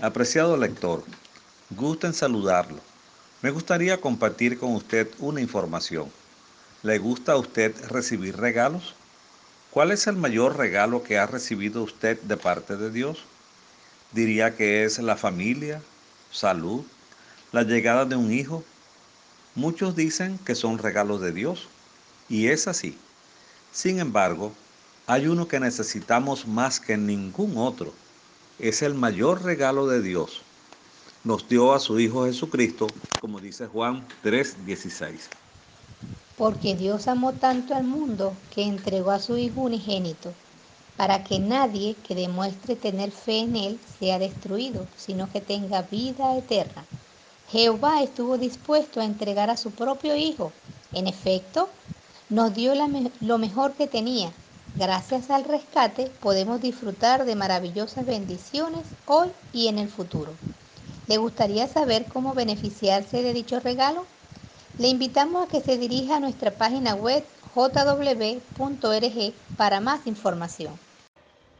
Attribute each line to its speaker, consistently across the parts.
Speaker 1: Apreciado lector, gusto en saludarlo. Me gustaría compartir con usted una información. ¿Le gusta a usted recibir regalos? ¿Cuál es el mayor regalo que ha recibido usted de parte de Dios? Diría que es la familia, salud, la llegada de un hijo. Muchos dicen que son regalos de Dios, y es así. Sin embargo, hay uno que necesitamos más que ningún otro. Es el mayor regalo de Dios. Nos dio a su Hijo Jesucristo, como dice Juan 3:16.
Speaker 2: Porque Dios amó tanto al mundo que entregó a su Hijo unigénito, para que nadie que demuestre tener fe en Él sea destruido, sino que tenga vida eterna. Jehová estuvo dispuesto a entregar a su propio Hijo. En efecto, nos dio lo mejor que tenía. Gracias al rescate podemos disfrutar de maravillosas bendiciones hoy y en el futuro. ¿Le gustaría saber cómo beneficiarse de dicho regalo? Le invitamos a que se dirija a nuestra página web jw.org para más información.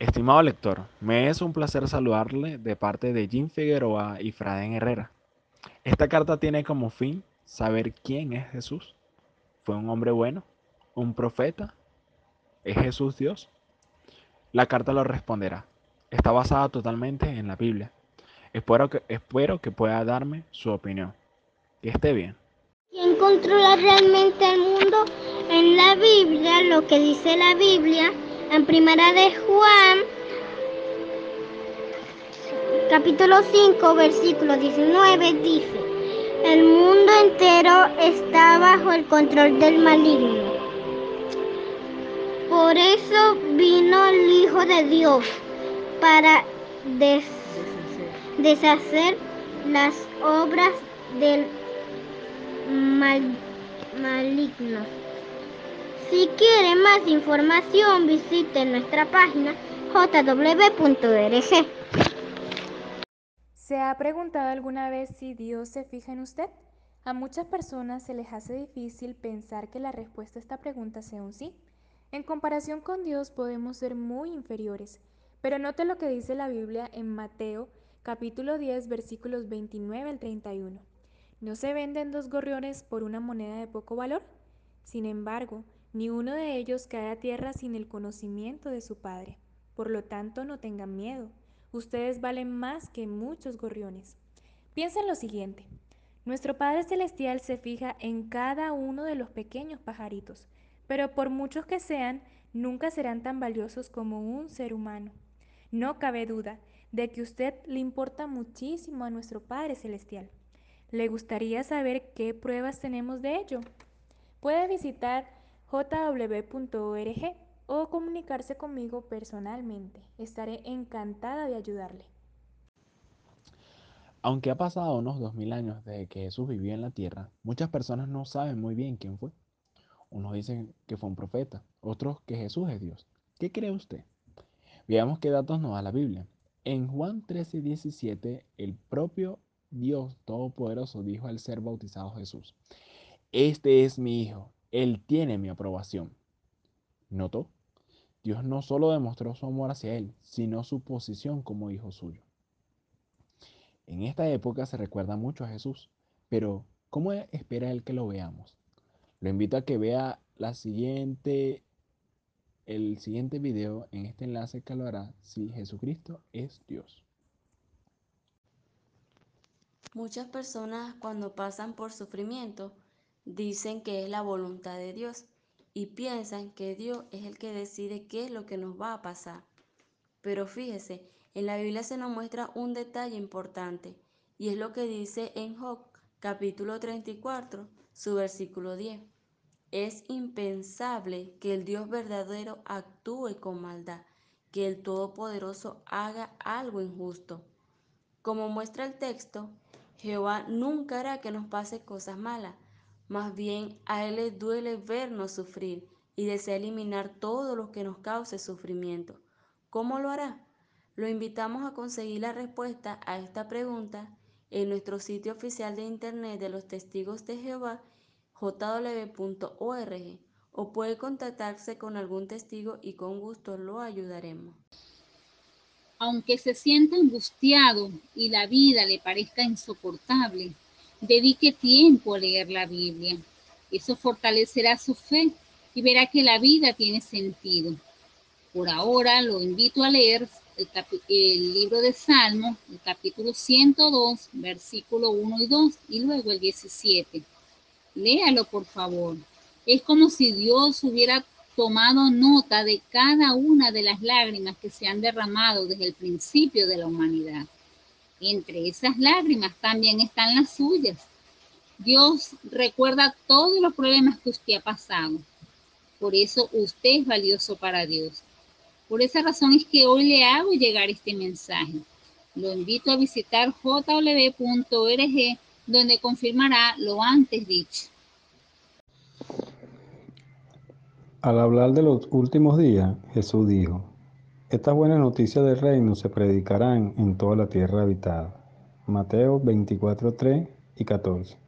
Speaker 3: Estimado lector, me es un placer saludarle de parte de Jim Figueroa y Fraden Herrera. Esta carta tiene como fin saber quién es Jesús. ¿Fue un hombre bueno? ¿Un profeta? ¿Es Jesús Dios? La carta lo responderá. Está basada totalmente en la Biblia. Espero que, espero que pueda darme su opinión. Que esté bien.
Speaker 4: ¿Quién controla realmente el mundo? En la Biblia, lo que dice la Biblia, en primera de Juan, capítulo 5, versículo 19, dice, el mundo entero está bajo el control del maligno. Por eso vino el Hijo de Dios, para deshacer las obras del maligno. Si quiere más información, visite nuestra página jw.org.
Speaker 5: ¿Se ha preguntado alguna vez si Dios se fija en usted? A muchas personas se les hace difícil pensar que la respuesta a esta pregunta sea un sí. En comparación con Dios podemos ser muy inferiores, pero note lo que dice la Biblia en Mateo capítulo 10 versículos 29 al 31. ¿No se venden dos gorriones por una moneda de poco valor? Sin embargo, ni uno de ellos cae a tierra sin el conocimiento de su Padre. Por lo tanto, no tengan miedo. Ustedes valen más que muchos gorriones. Piensa en lo siguiente. Nuestro Padre Celestial se fija en cada uno de los pequeños pajaritos pero por muchos que sean, nunca serán tan valiosos como un ser humano. No cabe duda de que usted le importa muchísimo a nuestro Padre Celestial. ¿Le gustaría saber qué pruebas tenemos de ello? Puede visitar jw.org o comunicarse conmigo personalmente. Estaré encantada de ayudarle.
Speaker 3: Aunque ha pasado unos 2000 años desde que Jesús vivió en la tierra, muchas personas no saben muy bien quién fue. Unos dicen que fue un profeta, otros que Jesús es Dios. ¿Qué cree usted? Veamos qué datos nos da la Biblia. En Juan 13, 17, el propio Dios Todopoderoso dijo al ser bautizado Jesús, Este es mi Hijo, Él tiene mi aprobación. ¿Notó? Dios no solo demostró su amor hacia Él, sino su posición como Hijo suyo. En esta época se recuerda mucho a Jesús, pero ¿cómo espera Él que lo veamos? Lo invito a que vea la siguiente, el siguiente video en este enlace que lo hará si Jesucristo es Dios.
Speaker 6: Muchas personas cuando pasan por sufrimiento dicen que es la voluntad de Dios y piensan que Dios es el que decide qué es lo que nos va a pasar. Pero fíjese, en la Biblia se nos muestra un detalle importante y es lo que dice en Job capítulo 34, su versículo 10. Es impensable que el Dios verdadero actúe con maldad, que el Todopoderoso haga algo injusto. Como muestra el texto, Jehová nunca hará que nos pase cosas malas, más bien a Él le duele vernos sufrir y desea eliminar todo lo que nos cause sufrimiento. ¿Cómo lo hará? Lo invitamos a conseguir la respuesta a esta pregunta en nuestro sitio oficial de internet de los testigos de Jehová jw.org o puede contactarse con algún testigo y con gusto lo ayudaremos.
Speaker 7: Aunque se sienta angustiado y la vida le parezca insoportable, dedique tiempo a leer la Biblia. Eso fortalecerá su fe y verá que la vida tiene sentido. Por ahora lo invito a leer el, libro de Salmos, el capítulo 102, versículo 1 y 2, y luego el 17. Léalo, por favor. Es como si Dios hubiera tomado nota de cada una de las lágrimas que se han derramado desde el principio de la humanidad. Entre esas lágrimas también están las suyas. Dios recuerda todos los problemas que usted ha pasado. Por eso usted es valioso para Dios. Por esa razón es que hoy le hago llegar este mensaje. Lo invito a visitar jw.org donde confirmará lo antes dicho.
Speaker 8: Al hablar de los últimos días, Jesús dijo, estas buenas noticias del reino se predicarán en toda la tierra habitada. Mateo 24, 3 y 14.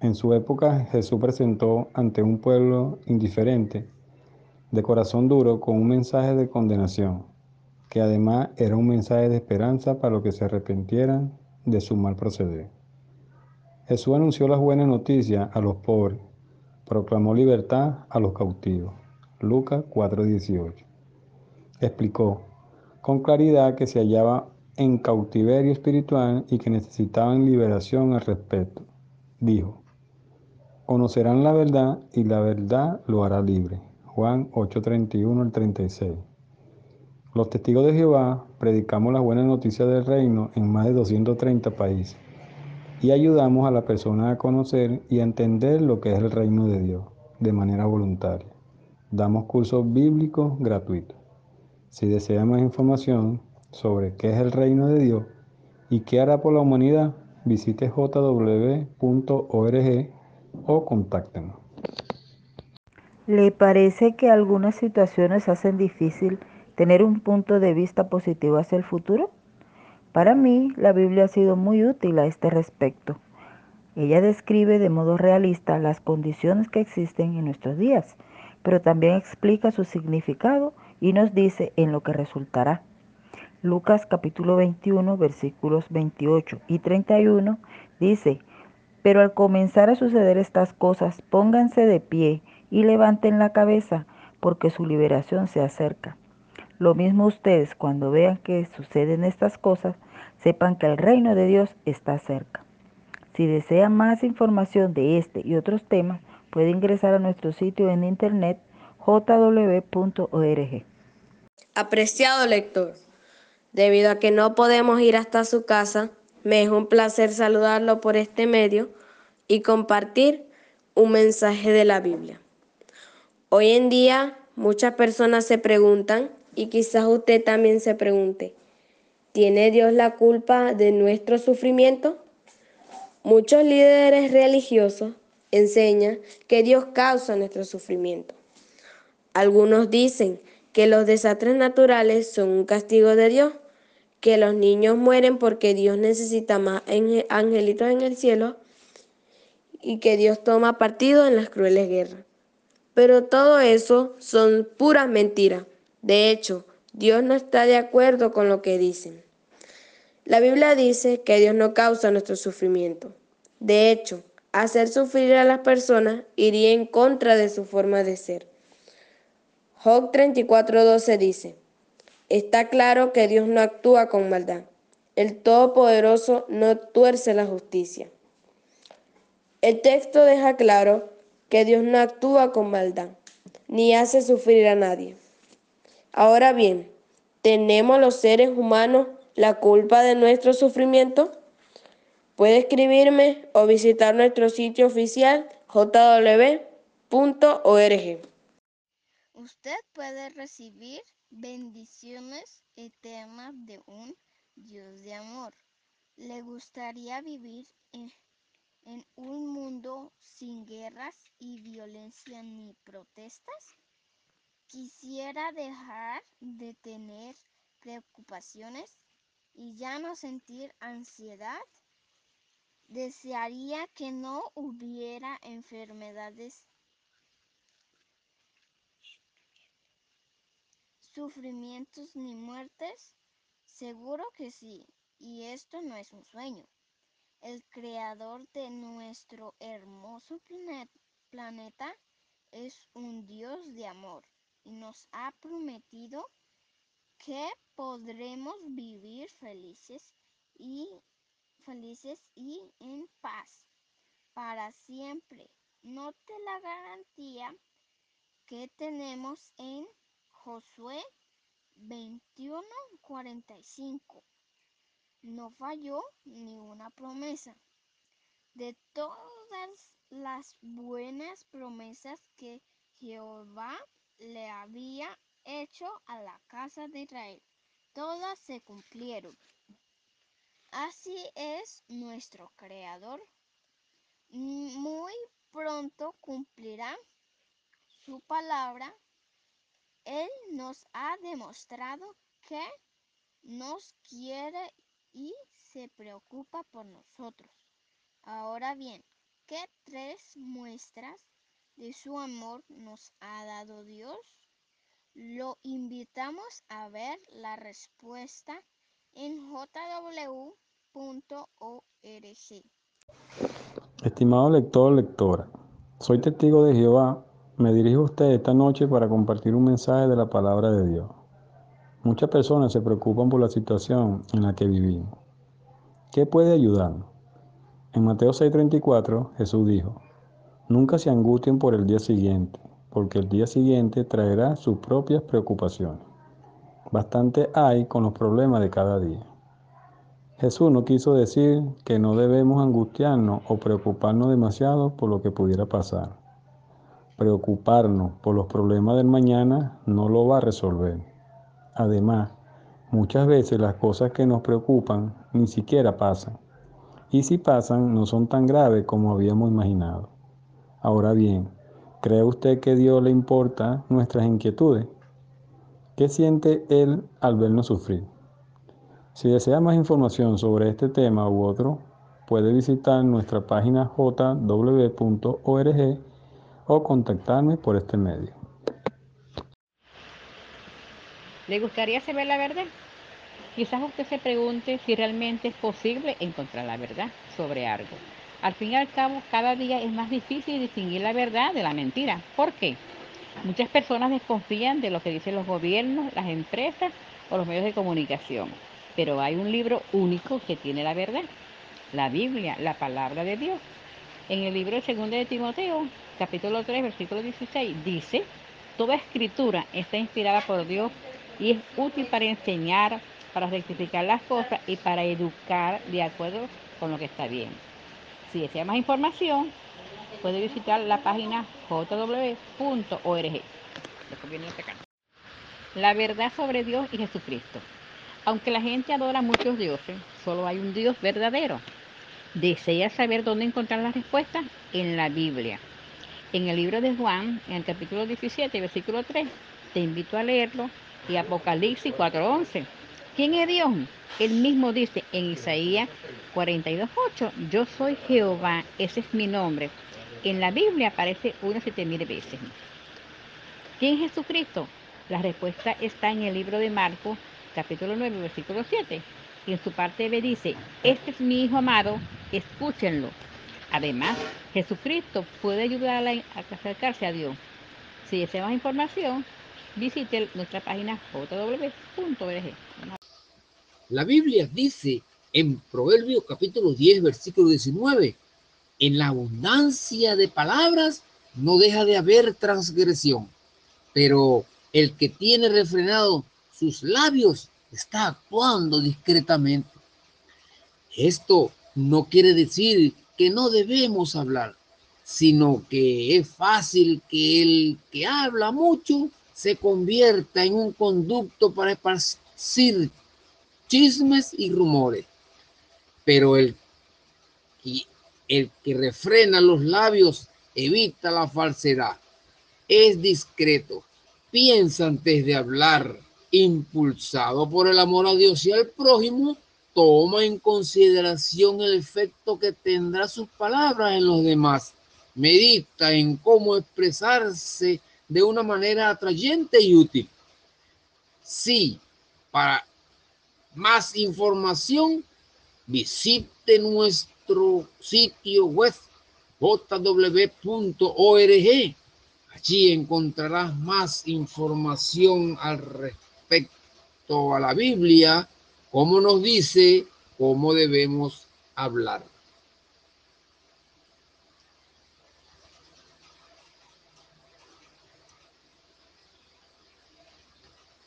Speaker 8: En su época Jesús presentó ante un pueblo indiferente, de corazón duro, con un mensaje de condenación, que además era un mensaje de esperanza para los que se arrepintieran de su mal proceder. Jesús anunció las buenas noticias a los pobres, proclamó libertad a los cautivos. Lucas 4:18. Explicó con claridad que se hallaba en cautiverio espiritual y que necesitaban liberación al respecto. Dijo, conocerán la verdad y la verdad lo hará libre. Juan 8:31 al 36. Los testigos de Jehová predicamos las buenas noticias del reino en más de 230 países y ayudamos a la persona a conocer y a entender lo que es el reino de Dios de manera voluntaria. Damos cursos bíblicos gratuitos. Si desea más información sobre qué es el reino de Dios y qué hará por la humanidad, visite jw.org o contáctenos.
Speaker 9: ¿Le parece que algunas situaciones hacen difícil tener un punto de vista positivo hacia el futuro? Para mí, la Biblia ha sido muy útil a este respecto. Ella describe de modo realista las condiciones que existen en nuestros días, pero también explica su significado y nos dice en lo que resultará. Lucas capítulo 21 versículos 28 y 31 dice, pero al comenzar a suceder estas cosas, pónganse de pie y levanten la cabeza, porque su liberación se acerca. Lo mismo ustedes, cuando vean que suceden estas cosas, sepan que el reino de Dios está cerca. Si desea más información de este y otros temas, puede ingresar a nuestro sitio en internet jw.org.
Speaker 10: Apreciado lector, debido a que no podemos ir hasta su casa, me es un placer saludarlo por este medio y compartir un mensaje de la Biblia. Hoy en día muchas personas se preguntan, y quizás usted también se pregunte, ¿tiene Dios la culpa de nuestro sufrimiento? Muchos líderes religiosos enseñan que Dios causa nuestro sufrimiento. Algunos dicen que los desastres naturales son un castigo de Dios, que los niños mueren porque Dios necesita más angelitos en el cielo y que Dios toma partido en las crueles guerras. Pero todo eso son puras mentiras. De hecho, Dios no está de acuerdo con lo que dicen. La Biblia dice que Dios no causa nuestro sufrimiento. De hecho, hacer sufrir a las personas iría en contra de su forma de ser. Job 34:12 dice, está claro que Dios no actúa con maldad. El Todopoderoso no tuerce la justicia. El texto deja claro que Dios no actúa con maldad, ni hace sufrir a nadie. Ahora bien, ¿tenemos los seres humanos la culpa de nuestro sufrimiento? Puede escribirme o visitar nuestro sitio oficial jw.org.
Speaker 4: Usted puede recibir bendiciones eternas de un Dios de amor. ¿Le gustaría vivir en en un mundo sin guerras y violencia ni protestas? Quisiera dejar de tener preocupaciones y ya no sentir ansiedad. Desearía que no hubiera enfermedades, sufrimientos ni muertes. Seguro que sí, y esto no es un sueño. El creador de nuestro hermoso planeta es un Dios de amor y nos ha prometido que podremos vivir felices y felices y en paz para siempre. Note la garantía que tenemos en Josué 21:45. No falló ni una promesa. De todas las buenas promesas que Jehová le había hecho a la casa de Israel, todas se cumplieron. Así es nuestro Creador. Muy pronto cumplirá su palabra. Él nos ha demostrado que nos quiere y se preocupa por nosotros. Ahora bien, ¿qué tres muestras de su amor nos ha dado Dios? Lo invitamos a ver la respuesta en jw.org.
Speaker 8: Estimado lector lectora, soy testigo de Jehová. Me dirijo a usted esta noche para compartir un mensaje de la palabra de Dios. Muchas personas se preocupan por la situación en la que vivimos. ¿Qué puede ayudarnos? En Mateo 6:34 Jesús dijo, Nunca se angustien por el día siguiente, porque el día siguiente traerá sus propias preocupaciones. Bastante hay con los problemas de cada día. Jesús no quiso decir que no debemos angustiarnos o preocuparnos demasiado por lo que pudiera pasar. Preocuparnos por los problemas del mañana no lo va a resolver. Además, muchas veces las cosas que nos preocupan ni siquiera pasan. Y si pasan, no son tan graves como habíamos imaginado. Ahora bien, ¿Cree usted que Dios le importa nuestras inquietudes? ¿Qué siente Él al vernos sufrir? Si desea más información sobre este tema u otro, puede visitar nuestra página jw.org o contactarme por este medio.
Speaker 11: ¿Le gustaría saber la verdad? Quizás usted se pregunte si realmente es posible encontrar la verdad sobre algo. Al fin y al cabo, cada día es más difícil distinguir la verdad de la mentira. ¿Por qué? Muchas personas desconfían de lo que dicen los gobiernos, las empresas o los medios de comunicación. Pero hay un libro único que tiene la verdad, la Biblia, la palabra de Dios. En el libro 2 de Timoteo, capítulo 3, versículo 16, dice, toda escritura está inspirada por Dios y es útil para enseñar, para rectificar las cosas y para educar de acuerdo con lo que está bien. Si desea más información, puede visitar la página jw.org. La verdad sobre Dios y Jesucristo. Aunque la gente adora muchos dioses, solo hay un Dios verdadero. ¿Desea saber dónde encontrar la respuesta? En la Biblia. En el libro de Juan, en el capítulo 17, versículo 3, te invito a leerlo, y Apocalipsis 4.11. ¿Quién es Dios? Él mismo dice en Isaías 42.8, yo soy Jehová, ese es mi nombre. En la Biblia aparece unas siete mil veces. ¿Quién es Jesucristo? La respuesta está en el libro de Marcos, capítulo 9, versículo 7. Y en su parte B dice, este es mi Hijo amado, escúchenlo. Además, Jesucristo puede ayudar a acercarse a Dios. Si desea más información, visite nuestra página www.org.
Speaker 12: La Biblia dice en Proverbios capítulo 10, versículo 19, en la abundancia de palabras no deja de haber transgresión, pero el que tiene refrenado sus labios está actuando discretamente. Esto no quiere decir que no debemos hablar, sino que es fácil que el que habla mucho se convierta en un conducto para esparcir chismes y rumores. Pero el, que refrena los labios evita la falsedad. Es discreto. Piensa antes de hablar. Impulsado por el amor a Dios y al prójimo, toma en consideración el efecto que tendrá sus palabras en los demás. Medita en cómo expresarse de una manera atrayente y útil. Sí, para más información, visite nuestro sitio web jw.org. Allí encontrarás más información al respecto a la Biblia, cómo nos dice cómo debemos hablar.